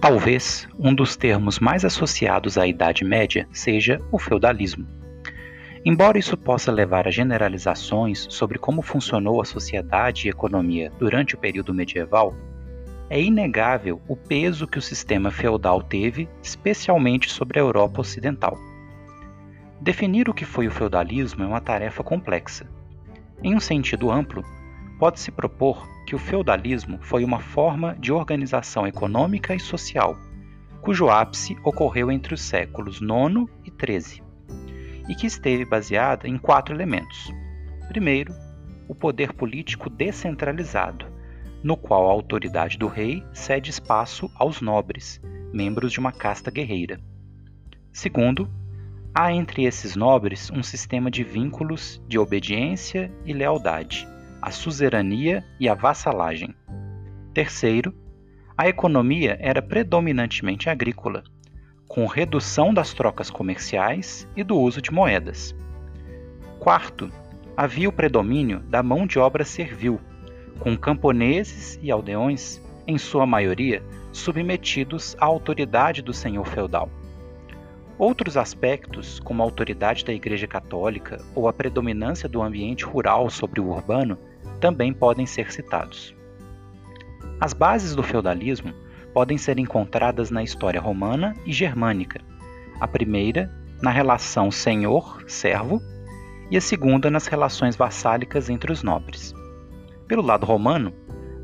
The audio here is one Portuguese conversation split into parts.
Talvez um dos termos mais associados à Idade Média seja o feudalismo. Embora isso possa levar a generalizações sobre como funcionou a sociedade e economia durante o período medieval, é inegável o peso que o sistema feudal teve, especialmente sobre a Europa Ocidental. Definir o que foi o feudalismo é uma tarefa complexa. Em um sentido amplo, pode-se propor que o feudalismo foi uma forma de organização econômica e social, cujo ápice ocorreu entre os séculos IX e XIII, e que esteve baseada em quatro elementos. Primeiro, o poder político descentralizado, no qual a autoridade do rei cede espaço aos nobres, membros de uma casta guerreira. Segundo, Há entre esses nobres um sistema de vínculos de obediência e lealdade, a suzerania e a vassalagem. Terceiro, a economia era predominantemente agrícola, com redução das trocas comerciais e do uso de moedas. Quarto, havia o predomínio da mão de obra servil, com camponeses e aldeões, em sua maioria, submetidos à autoridade do senhor feudal. Outros aspectos, como a autoridade da Igreja Católica ou a predominância do ambiente rural sobre o urbano, também podem ser citados. As bases do feudalismo podem ser encontradas na história romana e germânica. A primeira, na relação senhor-servo, e a segunda, nas relações vassálicas entre os nobres. Pelo lado romano,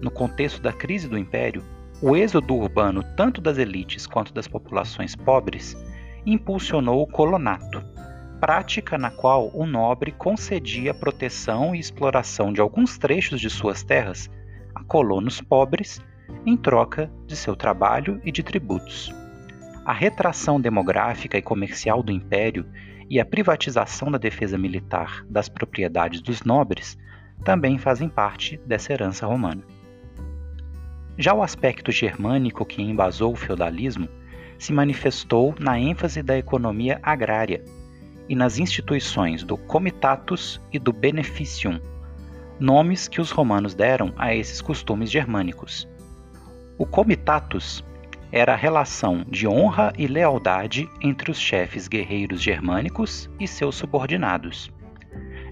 no contexto da crise do império, o êxodo urbano tanto das elites quanto das populações pobres impulsionou o colonato, prática na qual o nobre concedia proteção e exploração de alguns trechos de suas terras a colonos pobres em troca de seu trabalho e de tributos. A retração demográfica e comercial do império e a privatização da defesa militar das propriedades dos nobres também fazem parte dessa herança romana. Já o aspecto germânico que embasou o feudalismo se manifestou na ênfase da economia agrária e nas instituições do comitatus e do beneficium, nomes que os romanos deram a esses costumes germânicos. O comitatus era a relação de honra e lealdade entre os chefes guerreiros germânicos e seus subordinados.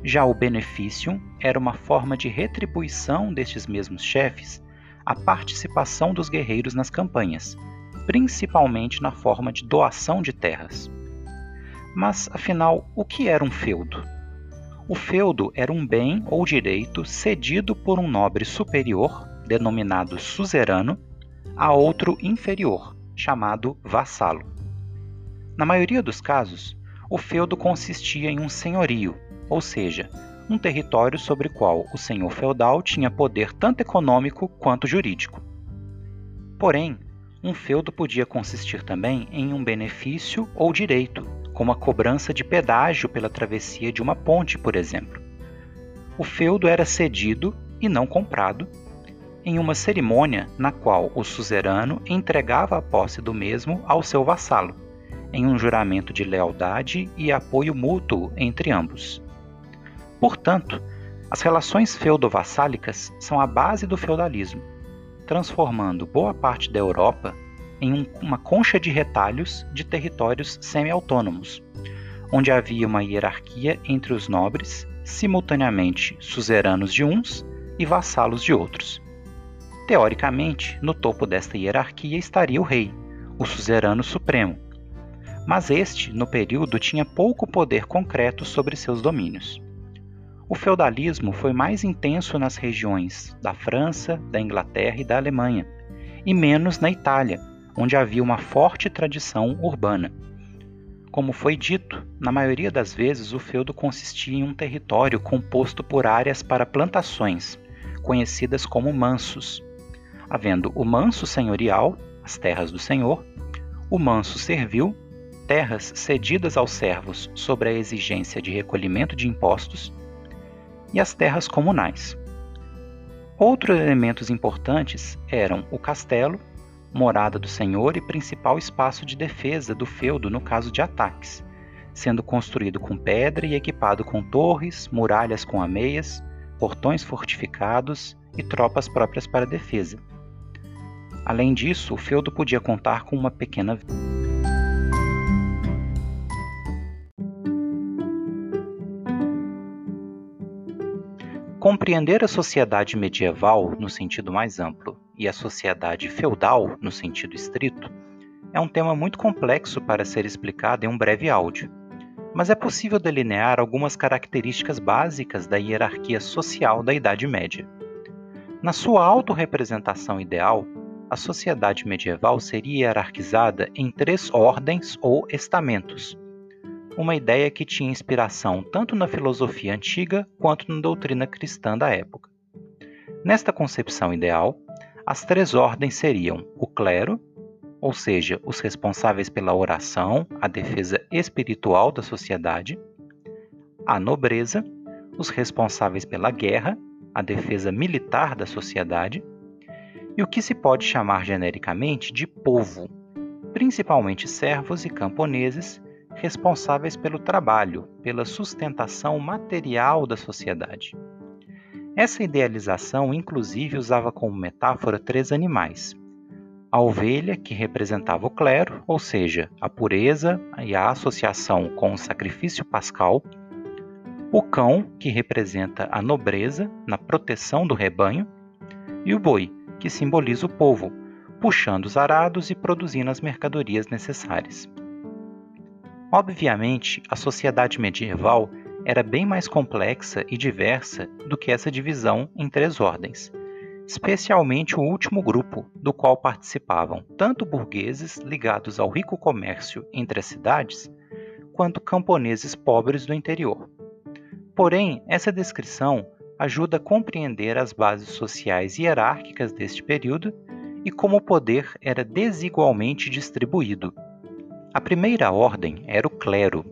Já o beneficium era uma forma de retribuição destes mesmos chefes à participação dos guerreiros nas campanhas, principalmente na forma de doação de terras. Mas, afinal, o que era um feudo? O feudo era um bem ou direito cedido por um nobre superior, denominado suzerano, a outro inferior, chamado vassalo. Na maioria dos casos, o feudo consistia em um senhorio, ou seja, um território sobre qual o senhor feudal tinha poder tanto econômico quanto jurídico. Porém, um feudo podia consistir também em um benefício ou direito, como a cobrança de pedágio pela travessia de uma ponte, por exemplo. O feudo era cedido e não comprado em uma cerimônia na qual o suzerano entregava a posse do mesmo ao seu vassalo, em um juramento de lealdade e apoio mútuo entre ambos. Portanto, as relações feudo-vassálicas são a base do feudalismo transformando boa parte da Europa em um, uma concha de retalhos de territórios semi-autônomos, onde havia uma hierarquia entre os nobres, simultaneamente suzeranos de uns e vassalos de outros. Teoricamente, no topo desta hierarquia estaria o rei, o suzerano supremo, mas este, no período, tinha pouco poder concreto sobre seus domínios. O feudalismo foi mais intenso nas regiões da França, da Inglaterra e da Alemanha, e menos na Itália, onde havia uma forte tradição urbana. Como foi dito, na maioria das vezes o feudo consistia em um território composto por áreas para plantações, conhecidas como mansos, havendo o manso senhorial, as terras do senhor, o manso servil, terras cedidas aos servos sobre a exigência de recolhimento de impostos, e as terras comunais. Outros elementos importantes eram o castelo, morada do senhor e principal espaço de defesa do feudo no caso de ataques, sendo construído com pedra e equipado com torres, muralhas com ameias, portões fortificados e tropas próprias para defesa. Além disso, o feudo podia contar com uma pequena Compreender a sociedade medieval no sentido mais amplo e a sociedade feudal no sentido estrito é um tema muito complexo para ser explicado em um breve áudio, mas é possível delinear algumas características básicas da hierarquia social da Idade Média. Na sua autorrepresentação ideal, a sociedade medieval seria hierarquizada em três ordens ou estamentos, uma ideia que tinha inspiração tanto na filosofia antiga quanto na doutrina cristã da época. Nesta concepção ideal, as três ordens seriam o clero, ou seja, os responsáveis pela oração, a defesa espiritual da sociedade, a nobreza, os responsáveis pela guerra, a defesa militar da sociedade, e o que se pode chamar genericamente de povo, principalmente servos e camponeses, responsáveis pelo trabalho, pela sustentação material da sociedade. Essa idealização, inclusive, usava como metáfora três animais: a ovelha, que representava o clero, ou seja, a pureza e a associação com o sacrifício pascal, o cão, que representa a nobreza na proteção do rebanho, e o boi, que simboliza o povo, puxando os arados e produzindo as mercadorias necessárias. Obviamente, a sociedade medieval era bem mais complexa e diversa do que essa divisão em três ordens, especialmente o último grupo, do qual participavam tanto burgueses ligados ao rico comércio entre as cidades, quanto camponeses pobres do interior. Porém, essa descrição ajuda a compreender as bases sociais hierárquicas deste período e como o poder era desigualmente distribuído, a primeira ordem era o clero,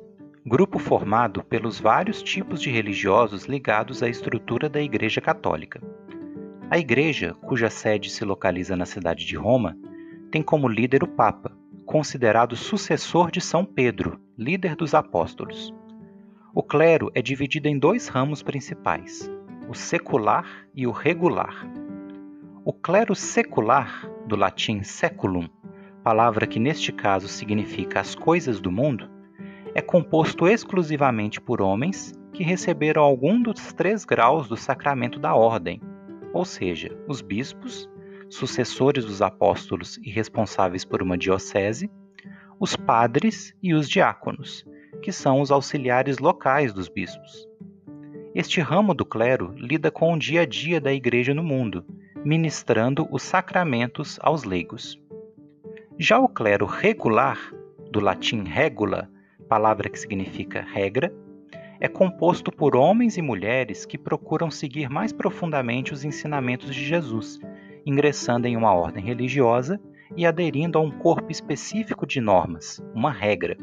grupo formado pelos vários tipos de religiosos ligados à estrutura da Igreja Católica. A Igreja, cuja sede se localiza na cidade de Roma, tem como líder o Papa, considerado sucessor de São Pedro, líder dos apóstolos. O clero é dividido em dois ramos principais, o secular e o regular. O clero secular, do latim seculum, palavra que neste caso significa as coisas do mundo, é composto exclusivamente por homens que receberam algum dos três graus do sacramento da ordem, ou seja, os bispos, sucessores dos apóstolos e responsáveis por uma diocese, os padres e os diáconos, que são os auxiliares locais dos bispos. Este ramo do clero lida com o dia a dia da igreja no mundo, ministrando os sacramentos aos leigos. Já o clero regular, do latim regula, palavra que significa regra, é composto por homens e mulheres que procuram seguir mais profundamente os ensinamentos de Jesus, ingressando em uma ordem religiosa e aderindo a um corpo específico de normas, uma regra.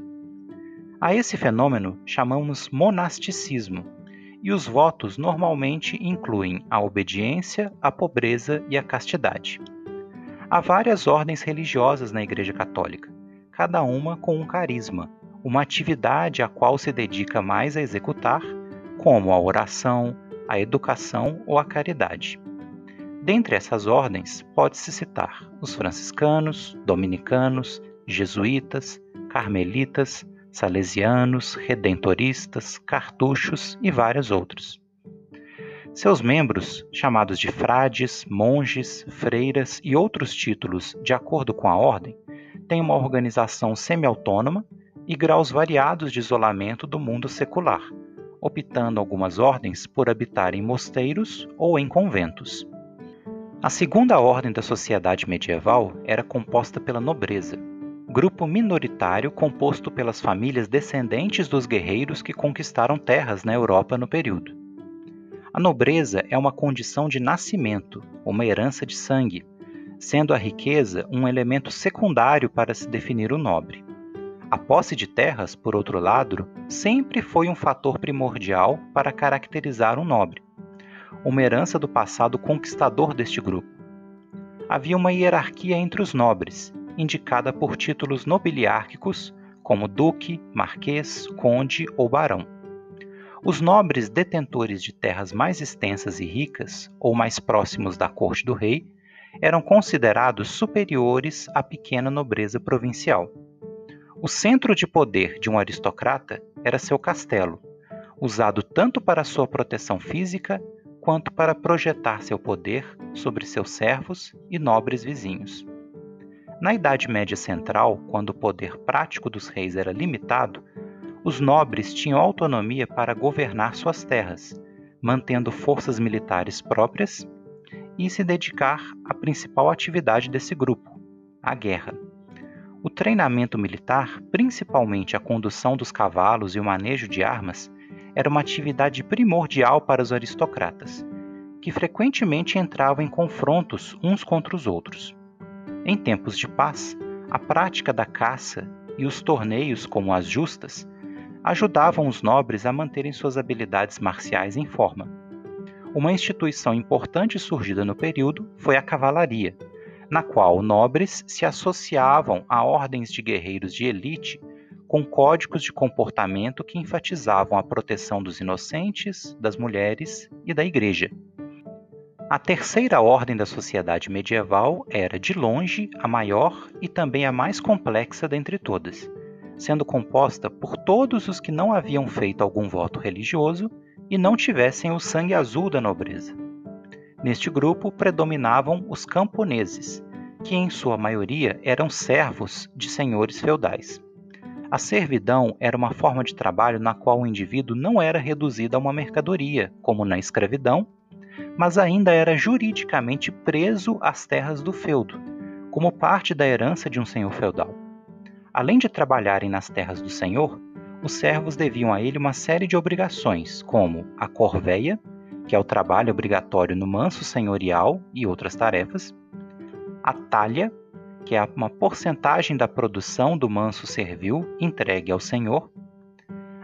A esse fenômeno chamamos monasticismo, e os votos normalmente incluem a obediência, a pobreza e a castidade. Há várias ordens religiosas na Igreja Católica, cada uma com um carisma, uma atividade a qual se dedica mais a executar, como a oração, a educação ou a caridade. Dentre essas ordens, pode-se citar os franciscanos, dominicanos, jesuítas, carmelitas, salesianos, redentoristas, cartuchos e vários outros. Seus membros, chamados de frades, monges, freiras e outros títulos de acordo com a ordem, têm uma organização semi-autônoma e graus variados de isolamento do mundo secular, optando algumas ordens por habitar em mosteiros ou em conventos. A segunda ordem da sociedade medieval era composta pela nobreza, grupo minoritário composto pelas famílias descendentes dos guerreiros que conquistaram terras na Europa no período. A nobreza é uma condição de nascimento, uma herança de sangue, sendo a riqueza um elemento secundário para se definir o nobre. A posse de terras, por outro lado, sempre foi um fator primordial para caracterizar um nobre, uma herança do passado conquistador deste grupo. Havia uma hierarquia entre os nobres, indicada por títulos nobiliárquicos como duque, marquês, conde ou barão. Os nobres detentores de terras mais extensas e ricas, ou mais próximos da corte do rei, eram considerados superiores à pequena nobreza provincial. O centro de poder de um aristocrata era seu castelo, usado tanto para sua proteção física quanto para projetar seu poder sobre seus servos e nobres vizinhos. Na Idade Média Central, quando o poder prático dos reis era limitado, os nobres tinham autonomia para governar suas terras, mantendo forças militares próprias e se dedicar à principal atividade desse grupo, a guerra. O treinamento militar, principalmente a condução dos cavalos e o manejo de armas, era uma atividade primordial para os aristocratas, que frequentemente entravam em confrontos uns contra os outros. Em tempos de paz, a prática da caça e os torneios, como as justas, ajudavam os nobres a manterem suas habilidades marciais em forma. Uma instituição importante surgida no período foi a cavalaria, na qual nobres se associavam a ordens de guerreiros de elite com códigos de comportamento que enfatizavam a proteção dos inocentes, das mulheres e da igreja. A terceira ordem da sociedade medieval era, de longe, a maior e também a mais complexa dentre todas, sendo composta por todos os que não haviam feito algum voto religioso e não tivessem o sangue azul da nobreza. Neste grupo predominavam os camponeses, que em sua maioria eram servos de senhores feudais. A servidão era uma forma de trabalho na qual o indivíduo não era reduzido a uma mercadoria, como na escravidão, mas ainda era juridicamente preso às terras do feudo, como parte da herança de um senhor feudal. Além de trabalharem nas terras do senhor, os servos deviam a ele uma série de obrigações, como a corveia, que é o trabalho obrigatório no manso senhorial e outras tarefas, a talha, que é uma porcentagem da produção do manso servil entregue ao senhor,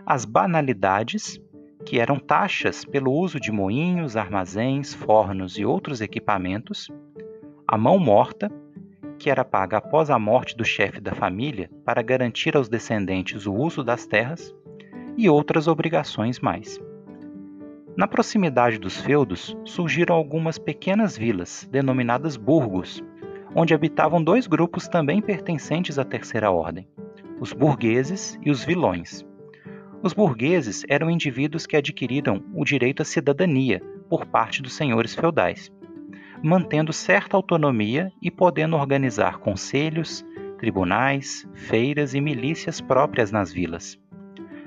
as banalidades, que eram taxas pelo uso de moinhos, armazéns, fornos e outros equipamentos, a mão morta, que era paga após a morte do chefe da família para garantir aos descendentes o uso das terras, e outras obrigações mais. Na proximidade dos feudos surgiram algumas pequenas vilas, denominadas burgos, onde habitavam dois grupos também pertencentes à Terceira Ordem, os burgueses e os vilões. Os burgueses eram indivíduos que adquiriram o direito à cidadania por parte dos senhores feudais, mantendo certa autonomia e podendo organizar conselhos, tribunais, feiras e milícias próprias nas vilas.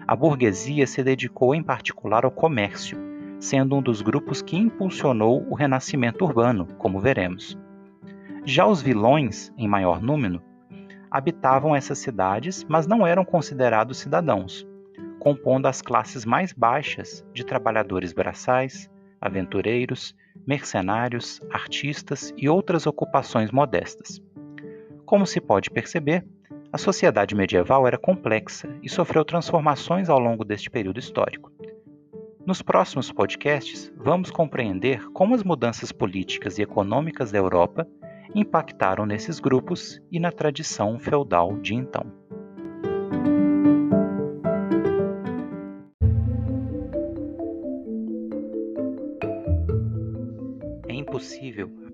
A burguesia se dedicou em particular ao comércio, sendo um dos grupos que impulsionou o renascimento urbano, como veremos. Já os vilões, em maior número, habitavam essas cidades, mas não eram considerados cidadãos, compondo as classes mais baixas de trabalhadores braçais, aventureiros, mercenários, artistas e outras ocupações modestas. Como se pode perceber, a sociedade medieval era complexa e sofreu transformações ao longo deste período histórico. Nos próximos podcasts, vamos compreender como as mudanças políticas e econômicas da Europa impactaram nesses grupos e na tradição feudal de então.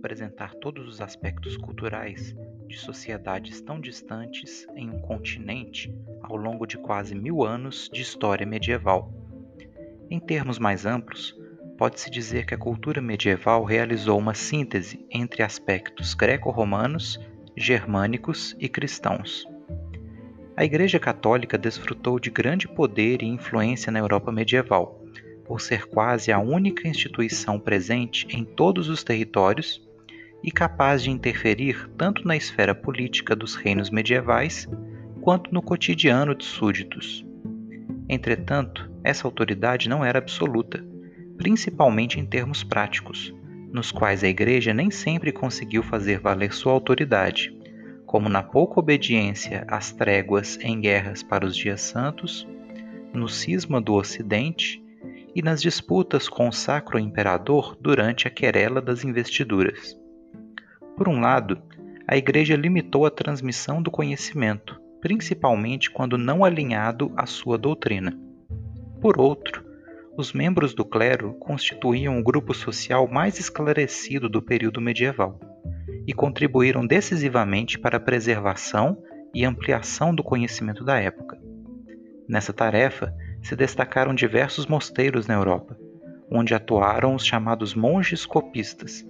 Apresentar todos os aspectos culturais de sociedades tão distantes em um continente ao longo de quase mil anos de história medieval. Em termos mais amplos, pode-se dizer que a cultura medieval realizou uma síntese entre aspectos greco-romanos, germânicos e cristãos. A Igreja Católica desfrutou de grande poder e influência na Europa medieval, por ser quase a única instituição presente em todos os territórios e capaz de interferir tanto na esfera política dos reinos medievais quanto no cotidiano dos súditos. Entretanto, essa autoridade não era absoluta principalmente em termos práticos, nos quais a Igreja nem sempre conseguiu fazer valer sua autoridade, como na pouca obediência às tréguas em guerras para os dias santos, no cisma do Ocidente e nas disputas com o Sacro Imperador durante a querela das investiduras. Por um lado, a Igreja limitou a transmissão do conhecimento, principalmente quando não alinhado à sua doutrina. Por outro, os membros do clero constituíam o grupo social mais esclarecido do período medieval, e contribuíram decisivamente para a preservação e ampliação do conhecimento da época. Nessa tarefa se destacaram diversos mosteiros na Europa, onde atuaram os chamados monges copistas,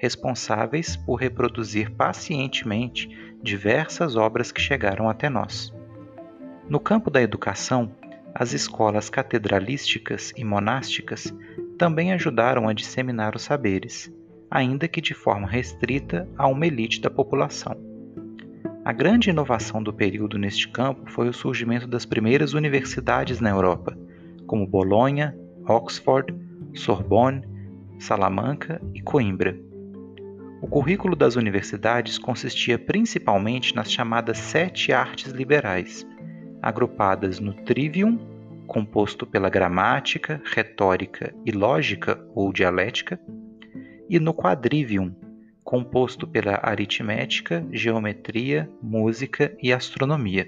responsáveis por reproduzir pacientemente diversas obras que chegaram até nós. No campo da educação, as escolas catedralísticas e monásticas também ajudaram a disseminar os saberes, ainda que de forma restrita a uma elite da população. A grande inovação do período neste campo foi o surgimento das primeiras universidades na Europa, como Bolonha, Oxford, Sorbonne, Salamanca e Coimbra. O currículo das universidades consistia principalmente nas chamadas sete artes liberais, agrupadas no trivium, composto pela gramática, retórica e lógica ou dialética, e no quadrivium, composto pela aritmética, geometria, música e astronomia.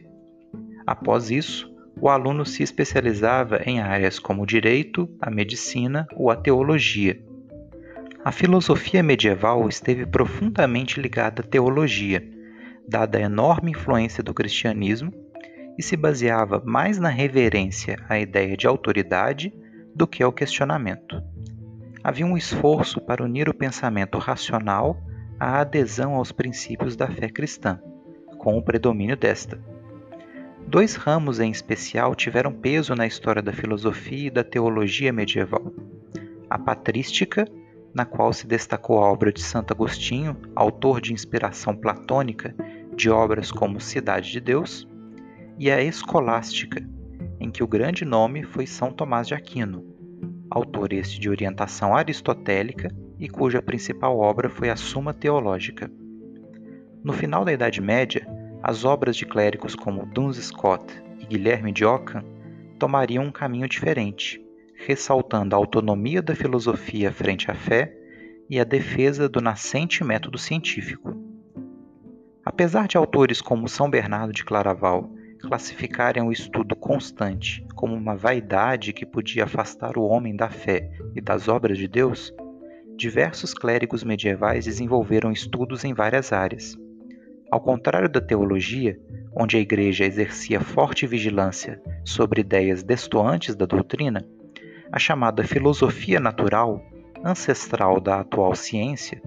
Após isso, o aluno se especializava em áreas como o direito, a medicina ou a teologia. A filosofia medieval esteve profundamente ligada à teologia, dada a enorme influência do cristianismo e se baseava mais na reverência à ideia de autoridade do que ao questionamento. Havia um esforço para unir o pensamento racional à adesão aos princípios da fé cristã, com o predomínio desta. Dois ramos em especial tiveram peso na história da filosofia e da teologia medieval: a patrística, na qual se destacou a obra de Santo Agostinho, autor de inspiração platônica de obras como Cidade de Deus, e a escolástica, em que o grande nome foi São Tomás de Aquino, autor este de orientação aristotélica e cuja principal obra foi a Suma Teológica. No final da Idade Média, as obras de clérigos como Duns Scott e Guilherme de Ockham tomariam um caminho diferente, ressaltando a autonomia da filosofia frente à fé e a defesa do nascente método científico. Apesar de autores como São Bernardo de Claraval classificarem o estudo constante como uma vaidade que podia afastar o homem da fé e das obras de Deus, diversos clérigos medievais desenvolveram estudos em várias áreas. Ao contrário da teologia, onde a Igreja exercia forte vigilância sobre ideias destoantes da doutrina, a chamada filosofia natural, ancestral da atual ciência,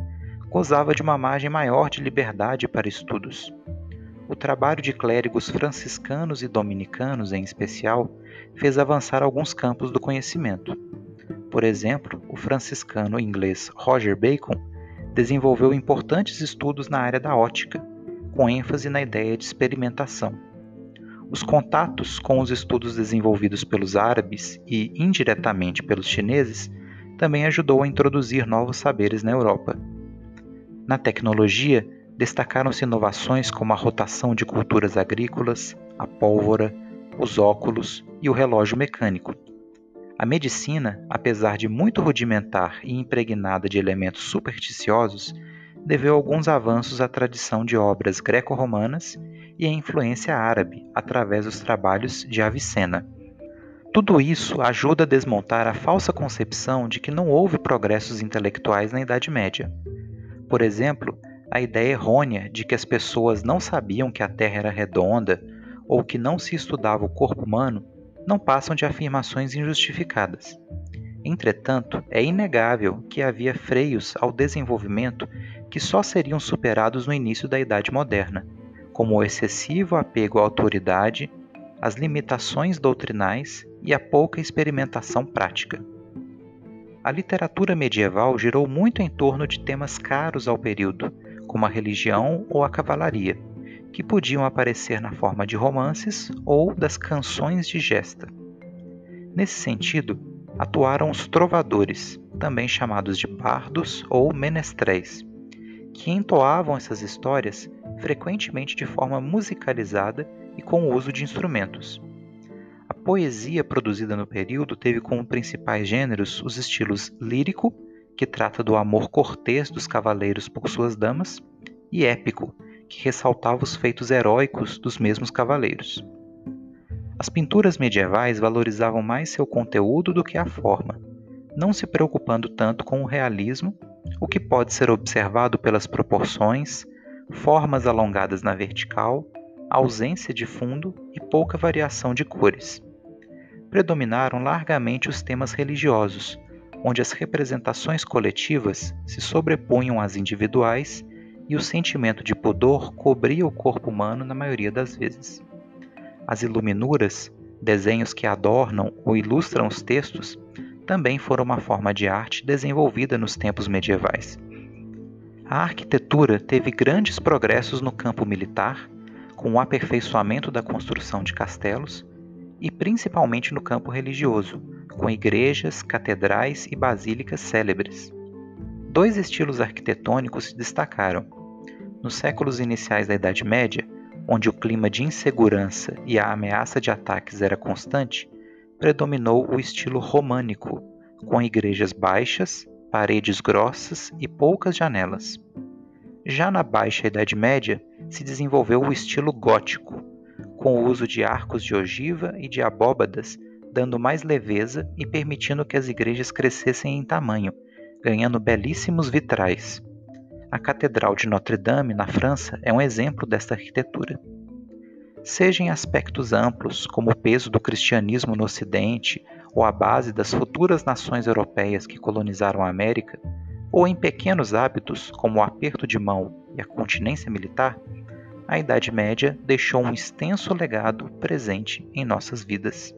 gozava de uma margem maior de liberdade para estudos o trabalho de clérigos franciscanos e dominicanos, em especial, fez avançar alguns campos do conhecimento. Por exemplo, o franciscano inglês Roger Bacon desenvolveu importantes estudos na área da ótica, com ênfase na ideia de experimentação. Os contatos com os estudos desenvolvidos pelos árabes e indiretamente pelos chineses também ajudou a introduzir novos saberes na Europa. Na tecnologia, destacaram-se inovações como a rotação de culturas agrícolas, a pólvora, os óculos e o relógio mecânico. A medicina, apesar de muito rudimentar e impregnada de elementos supersticiosos, deveu alguns avanços à tradição de obras greco-romanas e à influência árabe através dos trabalhos de Avicena. Tudo isso ajuda a desmontar a falsa concepção de que não houve progressos intelectuais na Idade Média. Por exemplo, a ideia errônea de que as pessoas não sabiam que a Terra era redonda ou que não se estudava o corpo humano não passam de afirmações injustificadas. Entretanto, é inegável que havia freios ao desenvolvimento que só seriam superados no início da Idade Moderna, como o excessivo apego à autoridade, as limitações doutrinais e a pouca experimentação prática. A literatura medieval girou muito em torno de temas caros ao período, como a religião ou a cavalaria, que podiam aparecer na forma de romances ou das canções de gesta. Nesse sentido, atuaram os trovadores, também chamados de bardos ou menestréis, que entoavam essas histórias frequentemente de forma musicalizada e com o uso de instrumentos. A poesia produzida no período teve como principais gêneros os estilos lírico, que trata do amor cortês dos cavaleiros por suas damas, e épico, que ressaltava os feitos heróicos dos mesmos cavaleiros. As pinturas medievais valorizavam mais seu conteúdo do que a forma, não se preocupando tanto com o realismo o que pode ser observado pelas proporções, formas alongadas na vertical, ausência de fundo e pouca variação de cores. Predominaram largamente os temas religiosos, onde as representações coletivas se sobrepunham às individuais e o sentimento de pudor cobria o corpo humano na maioria das vezes. As iluminuras, desenhos que adornam ou ilustram os textos, também foram uma forma de arte desenvolvida nos tempos medievais. A arquitetura teve grandes progressos no campo militar, com o aperfeiçoamento da construção de castelos, e principalmente no campo religioso, com igrejas, catedrais e basílicas célebres. Dois estilos arquitetônicos se destacaram. Nos séculos iniciais da Idade Média, onde o clima de insegurança e a ameaça de ataques era constante, predominou o estilo românico, com igrejas baixas, paredes grossas e poucas janelas. Já na Baixa Idade Média, se desenvolveu o estilo gótico, com o uso de arcos de ogiva e de abóbadas, dando mais leveza e permitindo que as igrejas crescessem em tamanho, ganhando belíssimos vitrais. A Catedral de Notre-Dame, na França, é um exemplo desta arquitetura seja em aspectos amplos, como o peso do cristianismo no Ocidente ou a base das futuras nações europeias que colonizaram a América, ou em pequenos hábitos, como o aperto de mão e a continência militar, a Idade Média deixou um extenso legado presente em nossas vidas.